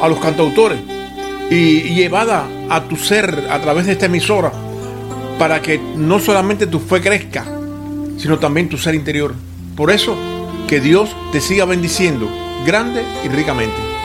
a los cantautores y, llevada a tu ser a través de esta emisora para que no solamente tu fe crezca, sino también tu ser interior. Por eso, que Dios te siga bendiciendo grande y ricamente.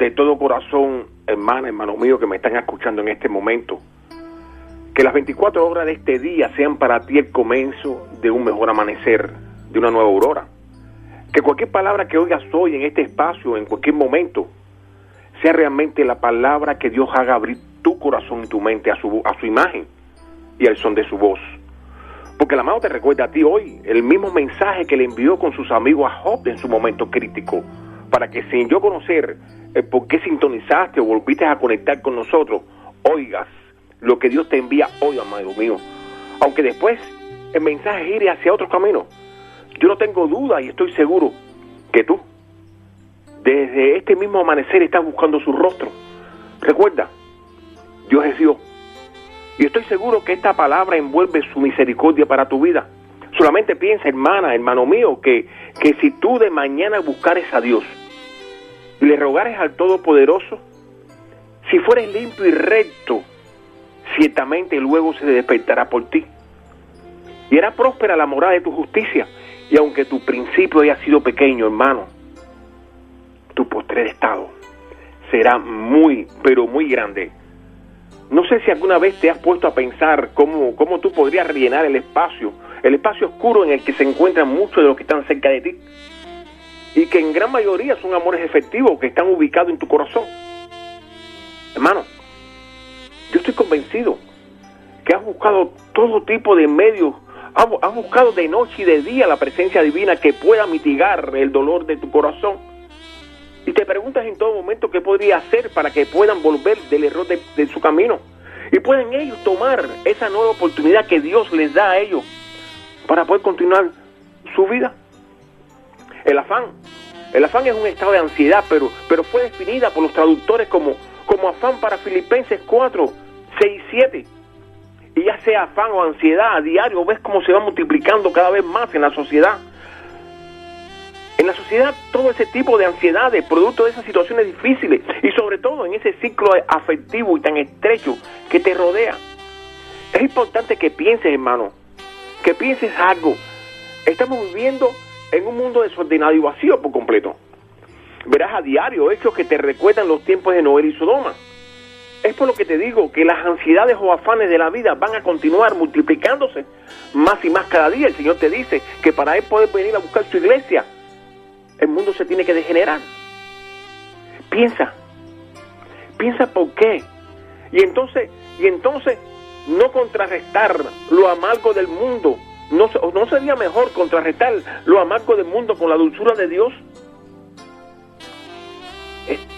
De todo corazón, hermana, hermano mío, que me están escuchando en este momento, que las 24 horas de este día sean para ti el comienzo de un mejor amanecer, de una nueva aurora. Que cualquier palabra que oigas hoy en este espacio, en cualquier momento, sea realmente la palabra que Dios haga abrir tu corazón y tu mente a su, a su imagen y al son de su voz. Porque el amado te recuerda a ti hoy el mismo mensaje que le envió con sus amigos a Job en su momento crítico, para que sin yo conocer el por qué sintonizaste o volviste a conectar con nosotros, oigas lo que Dios te envía hoy, amado mío. Aunque después el mensaje gire hacia otro camino. Yo no tengo duda y estoy seguro que tú, desde este mismo amanecer, estás buscando su rostro. Recuerda, Dios es Dios. Y estoy seguro que esta palabra envuelve su misericordia para tu vida. Solamente piensa, hermana, hermano mío, que, que si tú de mañana buscares a Dios le rogares al Todopoderoso, si fueres limpio y recto, ciertamente luego se despertará por ti. Y hará próspera la morada de tu justicia. Y aunque tu principio haya sido pequeño, hermano, tu postrer estado será muy, pero muy grande. No sé si alguna vez te has puesto a pensar cómo, cómo tú podrías rellenar el espacio, el espacio oscuro en el que se encuentran muchos de los que están cerca de ti. Y que en gran mayoría son amores efectivos que están ubicados en tu corazón. Hermano, yo estoy convencido que has buscado todo tipo de medios, has buscado de noche y de día la presencia divina que pueda mitigar el dolor de tu corazón. Y te preguntas en todo momento qué podría hacer para que puedan volver del error de, de su camino. Y pueden ellos tomar esa nueva oportunidad que Dios les da a ellos para poder continuar su vida. El afán. El afán es un estado de ansiedad, pero, pero fue definida por los traductores como como afán para Filipenses 4, 6 y 7. Y ya sea afán o ansiedad a diario, ves cómo se va multiplicando cada vez más en la sociedad. En la sociedad todo ese tipo de ansiedades, producto de esas situaciones difíciles y sobre todo en ese ciclo afectivo y tan estrecho que te rodea. Es importante que pienses, hermano, que pienses algo. Estamos viviendo en un mundo desordenado y vacío por completo verás a diario hechos que te recuerdan los tiempos de Noel y Sodoma. Es por lo que te digo que las ansiedades o afanes de la vida van a continuar multiplicándose más y más cada día. El Señor te dice que para Él poder venir a buscar su iglesia, el mundo se tiene que degenerar. Piensa, piensa por qué. Y entonces, y entonces no contrarrestar lo amargo del mundo. ¿No, ¿No sería mejor contrarrestar lo amargo del mundo con la dulzura de Dios?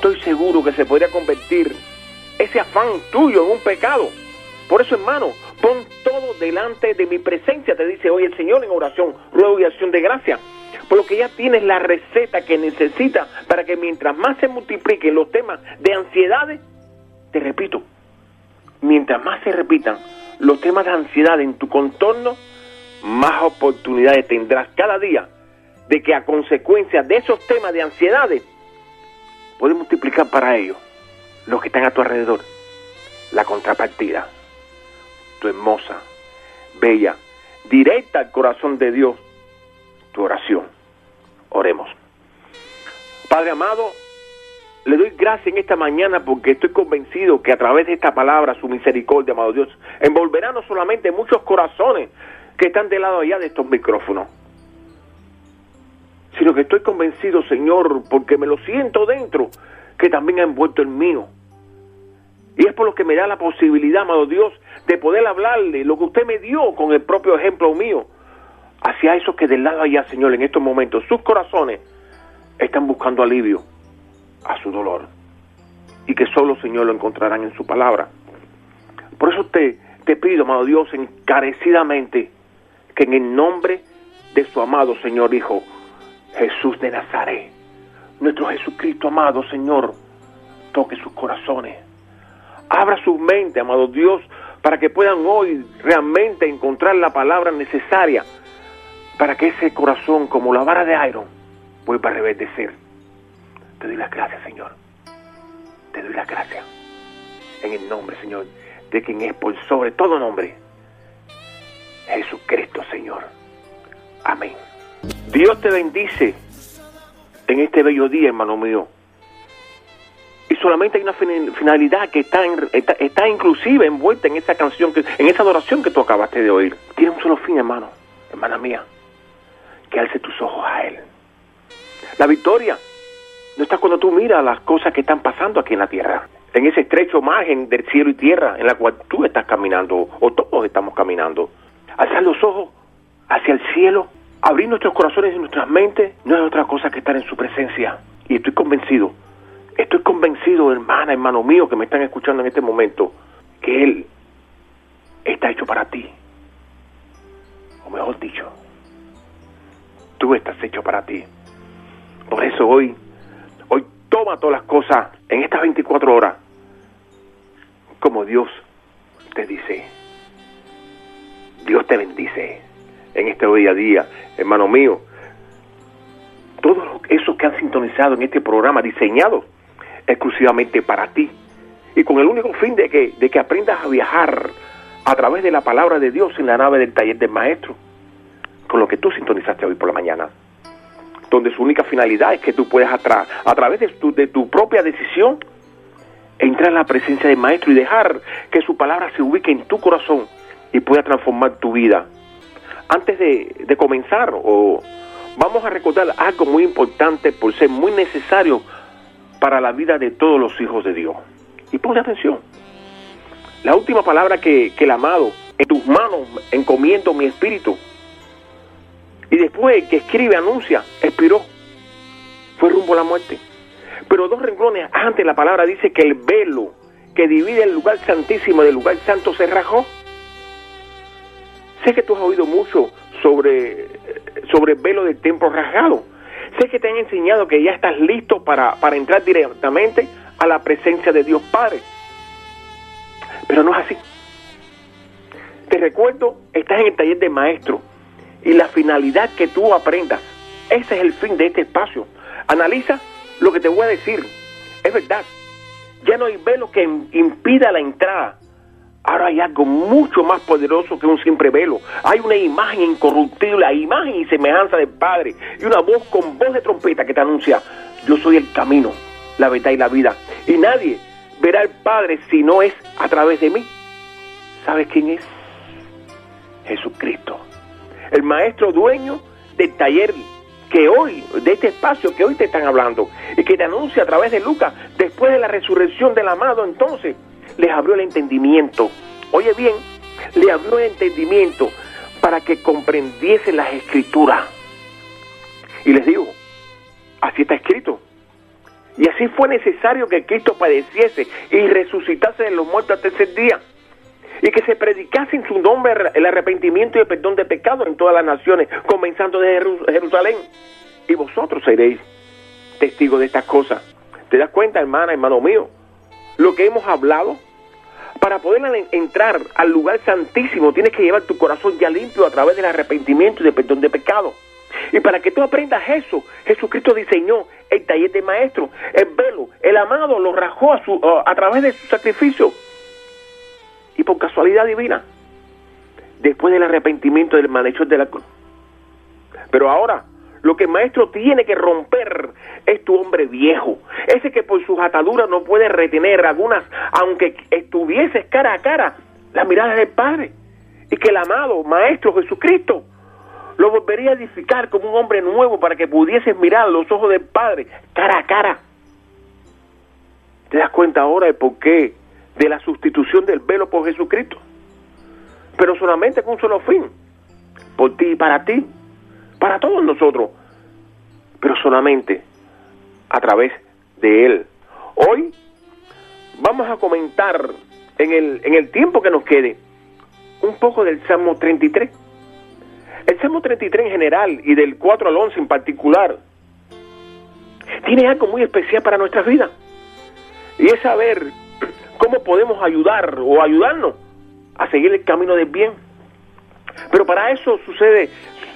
estoy seguro que se podría convertir ese afán tuyo en un pecado. Por eso, hermano, pon todo delante de mi presencia, te dice hoy el Señor en oración, ruego y acción de gracia. Por lo que ya tienes la receta que necesitas para que mientras más se multipliquen los temas de ansiedades, te repito, mientras más se repitan los temas de ansiedad en tu contorno, más oportunidades tendrás cada día de que a consecuencia de esos temas de ansiedades puedes multiplicar para ellos los que están a tu alrededor la contrapartida, tu hermosa, bella, directa al corazón de Dios, tu oración. Oremos. Padre amado, le doy gracias en esta mañana porque estoy convencido que a través de esta palabra, su misericordia, amado Dios, envolverá no solamente muchos corazones que están del lado allá de estos micrófonos, sino que estoy convencido, Señor, porque me lo siento dentro, que también ha envuelto el mío. Y es por lo que me da la posibilidad, amado Dios, de poder hablarle lo que usted me dio con el propio ejemplo mío, hacia esos que del lado allá, Señor, en estos momentos, sus corazones están buscando alivio a su dolor. Y que solo, Señor, lo encontrarán en su palabra. Por eso te, te pido, amado Dios, encarecidamente, que en el nombre de su amado Señor Hijo, Jesús de Nazaret, nuestro Jesucristo amado Señor, toque sus corazones. Abra su mente, amado Dios, para que puedan hoy realmente encontrar la palabra necesaria para que ese corazón, como la vara de iron, vuelva a reverdecer. Te doy las gracias, Señor. Te doy las gracias. En el nombre, Señor, de quien es por sobre todo nombre, Jesucristo, Señor. Amén. Dios te bendice en este bello día, hermano mío. Y solamente hay una finalidad que está, está, está, inclusive envuelta en esa canción, que, en esa adoración que tú acabaste de oír. Tiene un solo fin, hermano, hermana mía, que alce tus ojos a Él. La victoria no está cuando tú miras las cosas que están pasando aquí en la tierra, en ese estrecho margen del cielo y tierra en la cual tú estás caminando, o todos estamos caminando. Alzar los ojos hacia el cielo, abrir nuestros corazones y nuestras mentes, no es otra cosa que estar en su presencia. Y estoy convencido, estoy convencido, hermana, hermano mío, que me están escuchando en este momento, que Él está hecho para ti. O mejor dicho, tú estás hecho para ti. Por eso hoy, hoy toma todas las cosas en estas 24 horas como Dios te dice. Dios te bendice en este día a día, hermano mío. Todos esos que han sintonizado en este programa diseñado exclusivamente para ti y con el único fin de que, de que aprendas a viajar a través de la palabra de Dios en la nave del taller del maestro, con lo que tú sintonizaste hoy por la mañana, donde su única finalidad es que tú puedas a, a través de tu, de tu propia decisión entrar en la presencia del maestro y dejar que su palabra se ubique en tu corazón y pueda transformar tu vida. Antes de, comenzar, vamos a recordar algo muy importante por ser muy necesario para la vida de todos los hijos de Dios. Y ponle atención. La última palabra que, que el amado, en tus manos encomiendo mi espíritu. Y después que escribe, anuncia, expiró. Fue rumbo a la muerte. Pero dos renglones antes la palabra dice que el velo que divide el lugar santísimo del lugar santo se rajó. Sé que tú has oído mucho sobre, sobre el velo del templo rasgado. Sé que te han enseñado que ya estás listo para, para entrar directamente a la presencia de Dios Padre. Pero no es así. Te recuerdo, estás en el taller de maestro y la finalidad que tú aprendas, ese es el fin de este espacio. Analiza lo que te voy a decir. Es verdad, ya no hay velo que impida la entrada Ahora hay algo mucho más poderoso que un simple velo. Hay una imagen incorruptible, la imagen y semejanza del Padre. Y una voz con voz de trompeta que te anuncia, yo soy el camino, la verdad y la vida. Y nadie verá al Padre si no es a través de mí. ¿Sabes quién es? Jesucristo. El maestro dueño del taller que hoy, de este espacio que hoy te están hablando, y que te anuncia a través de Lucas, después de la resurrección del amado entonces, les abrió el entendimiento. Oye bien, le abrió el entendimiento para que comprendiesen las escrituras. Y les digo, así está escrito. Y así fue necesario que Cristo padeciese y resucitase de los muertos al tercer día. Y que se predicase en su nombre el arrepentimiento y el perdón de pecados en todas las naciones, comenzando de Jerusalén. Y vosotros seréis testigos de estas cosas. ¿Te das cuenta, hermana, hermano mío? Lo que hemos hablado. Para poder entrar al lugar santísimo tienes que llevar tu corazón ya limpio a través del arrepentimiento y del perdón de pecado. Y para que tú aprendas eso, Jesucristo diseñó el taller de maestro, el velo, el amado lo rajó a, través de su sacrificio. Y por casualidad divina, después del arrepentimiento del malhechor de la cruz. Pero ahora, lo que el maestro tiene que romper es tu hombre viejo, ese que por sus ataduras no puede retener algunas, aunque estuvieses cara a cara, la mirada del Padre. Y que el amado Maestro Jesucristo lo volvería a edificar como un hombre nuevo para que pudieses mirar los ojos del Padre cara a cara. ¿Te das cuenta ahora de por qué de la sustitución del velo por Jesucristo? Pero solamente con un solo fin, por ti y para ti, para todos nosotros, pero solamente a través de Él. Hoy vamos a comentar en el, en el tiempo que nos quede un poco del Salmo 33. El Salmo 33 en general y del 4 al 11 en particular tiene algo muy especial para nuestras vidas. Y es saber cómo podemos ayudar o ayudarnos a seguir el camino del bien. Pero para eso sucede,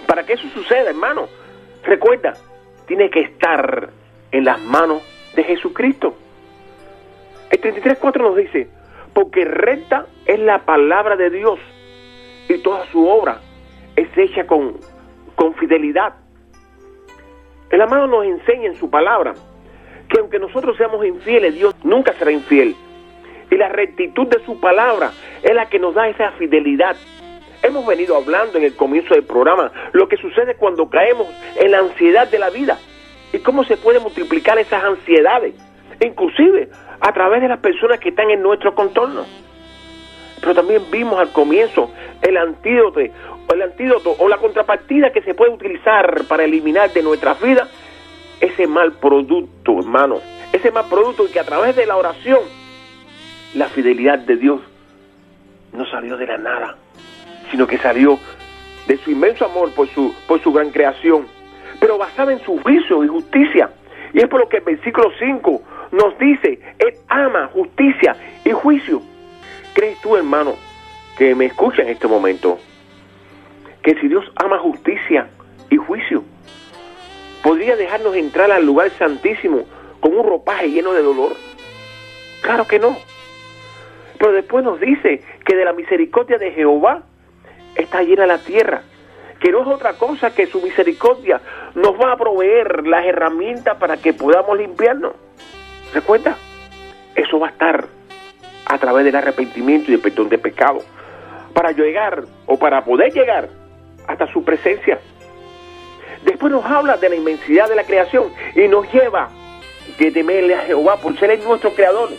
para que eso suceda, hermano, recuerda, tiene que estar en las manos de Jesucristo. El 33.4 nos dice, porque recta es la palabra de Dios y toda su obra es hecha con, con fidelidad. El amado nos enseña en su palabra que aunque nosotros seamos infieles, Dios nunca será infiel. Y la rectitud de su palabra es la que nos da esa fidelidad. Hemos venido hablando en el comienzo del programa lo que sucede cuando caemos en la ansiedad de la vida y cómo se pueden multiplicar esas ansiedades, inclusive a través de las personas que están en nuestro contorno. Pero también vimos al comienzo el antídoto, el antídoto o la contrapartida que se puede utilizar para eliminar de nuestra vida ese mal producto, hermano. Ese mal producto que a través de la oración, la fidelidad de Dios no salió de la nada, sino que salió de su inmenso amor por su, por su gran creación, pero basada en su juicio y justicia. Y es por lo que el versículo 5 nos dice, Él ama justicia y juicio. ¿Crees tú, hermano, que me escucha en este momento, que si Dios ama justicia y juicio, podría dejarnos entrar al lugar santísimo con un ropaje lleno de dolor? Claro que no. Pero después nos dice que de la misericordia de Jehová está llena la tierra, que no es otra cosa que su misericordia nos va a proveer las herramientas para que podamos limpiarnos. ¿Recuerda? Eso va a estar a través del arrepentimiento y el perdón de pecado, para llegar o para poder llegar hasta su presencia. Después nos habla de la inmensidad de la creación y nos lleva de temerle a Jehová por ser nuestro creador.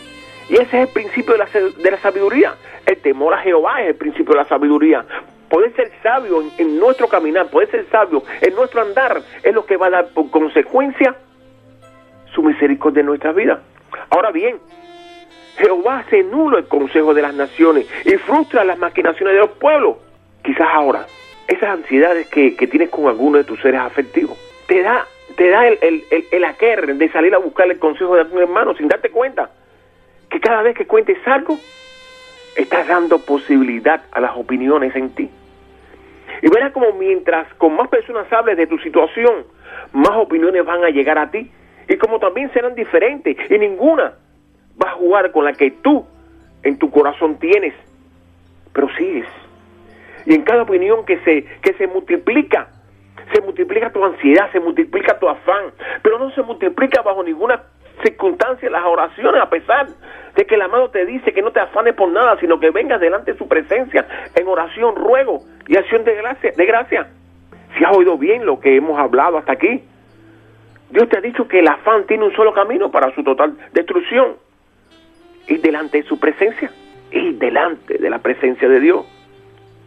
Y ese es el principio de la, de la sabiduría. El temor a Jehová es el principio de la sabiduría. Poder ser sabio en, nuestro caminar, poder ser sabio en nuestro andar, es lo que va a dar por consecuencia su misericordia en nuestra vida. Ahora bien, Jehová hace nulo el consejo de las naciones y frustra las maquinaciones de los pueblos. Quizás ahora, esas ansiedades que, tienes con alguno de tus seres afectivos, te da, te da el, el, el, el de salir a buscar el consejo de algún hermano sin darte cuenta que cada vez que cuentes algo, estás dando posibilidad a las opiniones en ti. Y verás como mientras con más personas hables de tu situación, más opiniones van a llegar a ti y como también serán diferentes y ninguna va a jugar con la que tú en tu corazón tienes, pero sigues. Y en cada opinión que se, que se multiplica, se multiplica tu ansiedad, se multiplica tu afán, pero no se multiplica bajo ninguna circunstancia las oraciones, a pesar que el amado te dice que no te afanes por nada, sino que vengas delante de su presencia en oración, ruego y acción de gracia. De gracia. Si has oído bien lo que hemos hablado hasta aquí, Dios te ha dicho que el afán tiene un solo camino para su total destrucción. Ir delante de su presencia, ir delante de la presencia de Dios.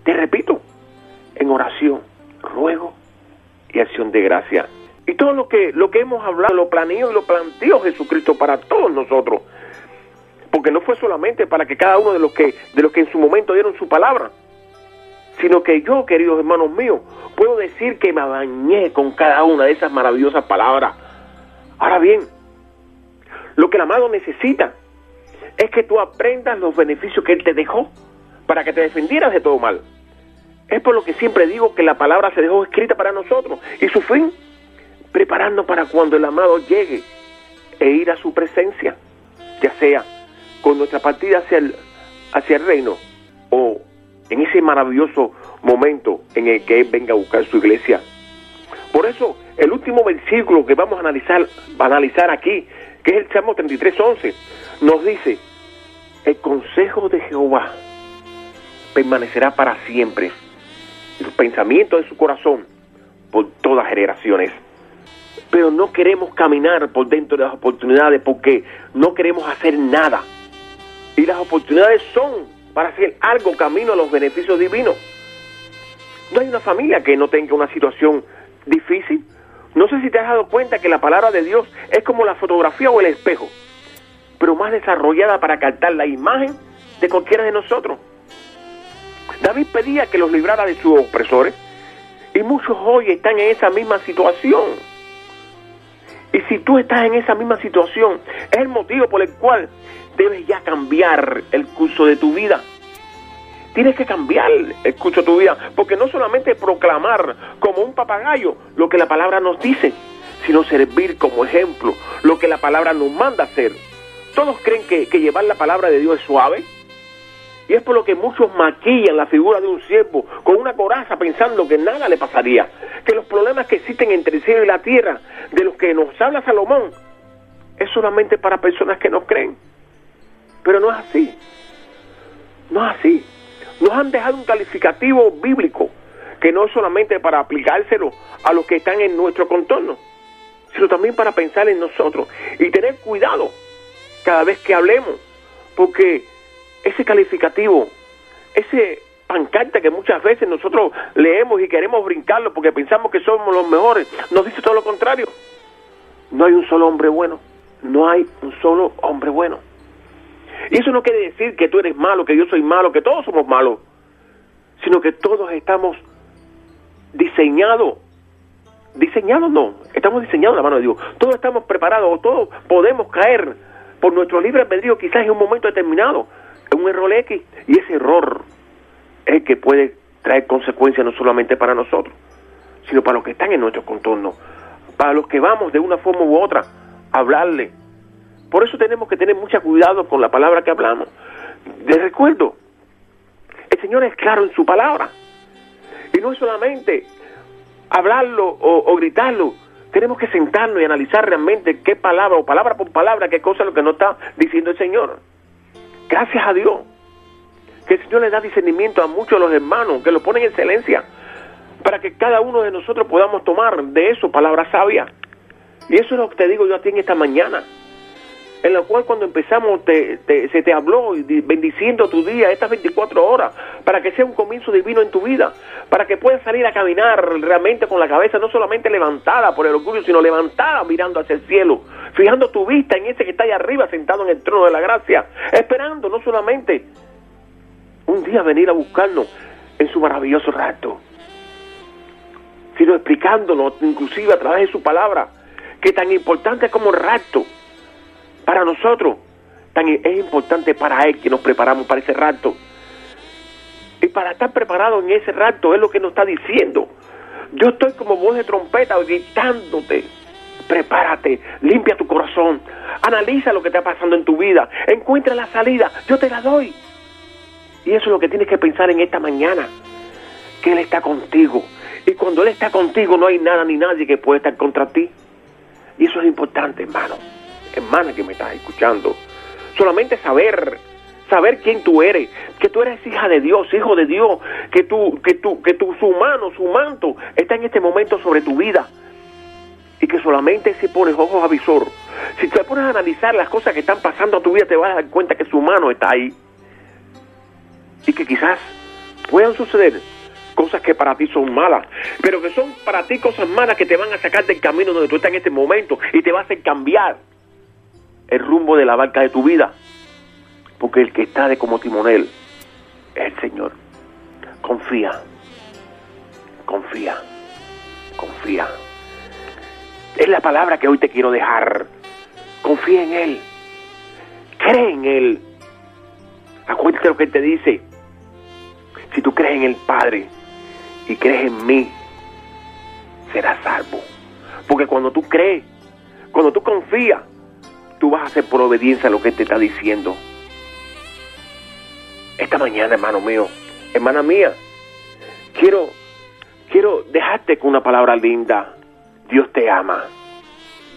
Te repito, en oración, ruego y acción de gracia. Y todo lo que, lo que hemos hablado lo planeó y lo planteó Jesucristo para todos nosotros. Porque no fue solamente para que cada uno de los que, de los que en su momento dieron su palabra, sino que yo, queridos hermanos míos, puedo decir que me bañé con cada una de esas maravillosas palabras. Ahora bien, lo que el amado necesita es que tú aprendas los beneficios que Él te dejó para que te defendieras de todo mal. Es por lo que siempre digo que la palabra se dejó escrita para nosotros y su fin, preparando para cuando el amado llegue e ir a su presencia, ya sea con nuestra partida hacia el, hacia el reino o en ese maravilloso momento en el que Él venga a buscar su iglesia. Por eso, el último versículo que vamos a analizar, a analizar aquí, que es el Salmo 33.11, nos dice, el consejo de Jehová permanecerá para siempre, el pensamiento de su corazón por todas generaciones. Pero no queremos caminar por dentro de las oportunidades porque no queremos hacer nada. Y las oportunidades son para hacer algo camino a los beneficios divinos. No hay una familia que no tenga una situación difícil. No sé si te has dado cuenta que la palabra de Dios es como la fotografía o el espejo, pero más desarrollada para captar la imagen de cualquiera de nosotros. David pedía que los librara de sus opresores y muchos hoy están en esa misma situación. Y si tú estás en esa misma situación, es el motivo por el cual debes ya cambiar el curso de tu vida. Tienes que cambiar el curso de tu vida, porque no solamente proclamar como un papagayo lo que la palabra nos dice, sino servir como ejemplo lo que la palabra nos manda hacer. Todos creen que, llevar la palabra de Dios es suave, y es por lo que muchos maquillan la figura de un siervo con una coraza pensando que nada le pasaría, que los problemas que existen entre el cielo y la tierra, de los que nos habla Salomón, es solamente para personas que no creen. Pero no es así. No es así. Nos han dejado un calificativo bíblico que no es solamente para aplicárselo a los que están en nuestro contorno, sino también para pensar en nosotros y tener cuidado cada vez que hablemos, porque ese calificativo, ese pancarta que muchas veces nosotros leemos y queremos brincarlo porque pensamos que somos los mejores, nos dice todo lo contrario. No hay un solo hombre bueno, no hay un solo hombre bueno. Y eso no quiere decir que tú eres malo, que yo soy malo, que todos somos malos, sino que todos estamos diseñados. Diseñados no, estamos diseñados la mano de Dios. Todos estamos preparados, todos podemos caer por nuestro libre albedrío quizás en un momento determinado, en un error X, y ese error es el que puede traer consecuencias no solamente para nosotros, sino para los que están en nuestro contorno, para los que vamos de una forma u otra a hablarle. Por eso tenemos que tener mucho cuidado con la palabra que hablamos. Les recuerdo, el Señor es claro en su palabra. Y no es solamente hablarlo o, gritarlo, tenemos que sentarnos y analizar realmente qué palabra o palabra por palabra, qué cosa es lo que nos está diciendo el Señor. Gracias a Dios, que el Señor le da discernimiento a muchos de los hermanos, que lo ponen en excelencia, para que cada uno de nosotros podamos tomar de eso palabra sabia. Y eso es lo que te digo yo a ti en esta mañana en la cual cuando empezamos se te habló bendiciendo tu día, estas 24 horas, para que sea un comienzo divino en tu vida, para que puedas salir a caminar realmente con la cabeza no solamente levantada por el orgullo, sino levantada mirando hacia el cielo, fijando tu vista en ese que está ahí arriba sentado en el trono de la gracia, esperando no solamente un día venir a buscarnos en su maravilloso rato, sino explicándonos inclusive a través de su palabra, que tan importante como el rato, para nosotros es importante para Él que nos preparamos para ese rato. Y para estar preparados en ese rato es lo que nos está diciendo. Yo estoy como voz de trompeta gritándote. Prepárate, limpia tu corazón, analiza lo que está pasando en tu vida, encuentra la salida, yo te la doy. Y eso es lo que tienes que pensar en esta mañana, que Él está contigo. Y cuando Él está contigo no hay nada ni nadie que pueda estar contra ti. Y eso es importante, hermano hermana que me estás escuchando, solamente saber, saber quién tú eres, que tú eres hija de Dios, hijo de Dios, que tú, que tú, que tu, su mano, su manto está en este momento sobre tu vida. Y que solamente si pones ojos a visor, si te pones a analizar las cosas que están pasando a tu vida, te vas a dar cuenta que su mano está ahí. Y que quizás puedan suceder cosas que para ti son malas, pero que son para ti cosas malas que te van a sacar del camino donde tú estás en este momento y te vas a hacer cambiar el rumbo de la barca de tu vida, porque el que está de como timonel es el Señor. Confía, confía, confía. Es la palabra que hoy te quiero dejar. Confía en Él, cree en Él. Acuérdate lo que Él te dice. Si tú crees en el Padre y crees en mí, serás salvo. Porque cuando tú crees, cuando tú confías, tú vas a hacer por obediencia a lo que te está diciendo. Esta mañana, hermano mío, hermana mía, quiero, quiero dejarte con una palabra linda. Dios te ama,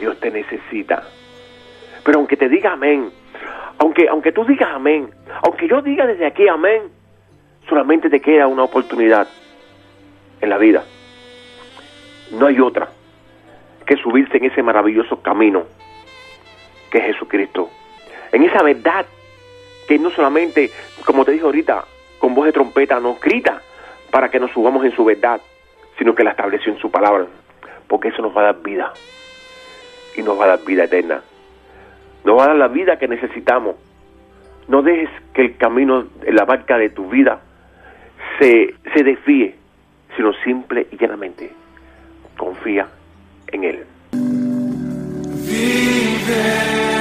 Dios te necesita. Pero aunque te diga amén, aunque, aunque tú digas amén, aunque yo diga desde aquí amén, solamente te queda una oportunidad en la vida. No hay otra que subirse en ese maravilloso camino que es Jesucristo. En esa verdad que no solamente, como te dije ahorita, con voz de trompeta nos grita para que nos subamos en su verdad, sino que la estableció en su palabra, porque eso nos va a dar vida y nos va a dar vida eterna. Nos va a dar la vida que necesitamos. No dejes que el camino, la barca de tu vida se, se desvíe, sino simple y llanamente confía en Él. there.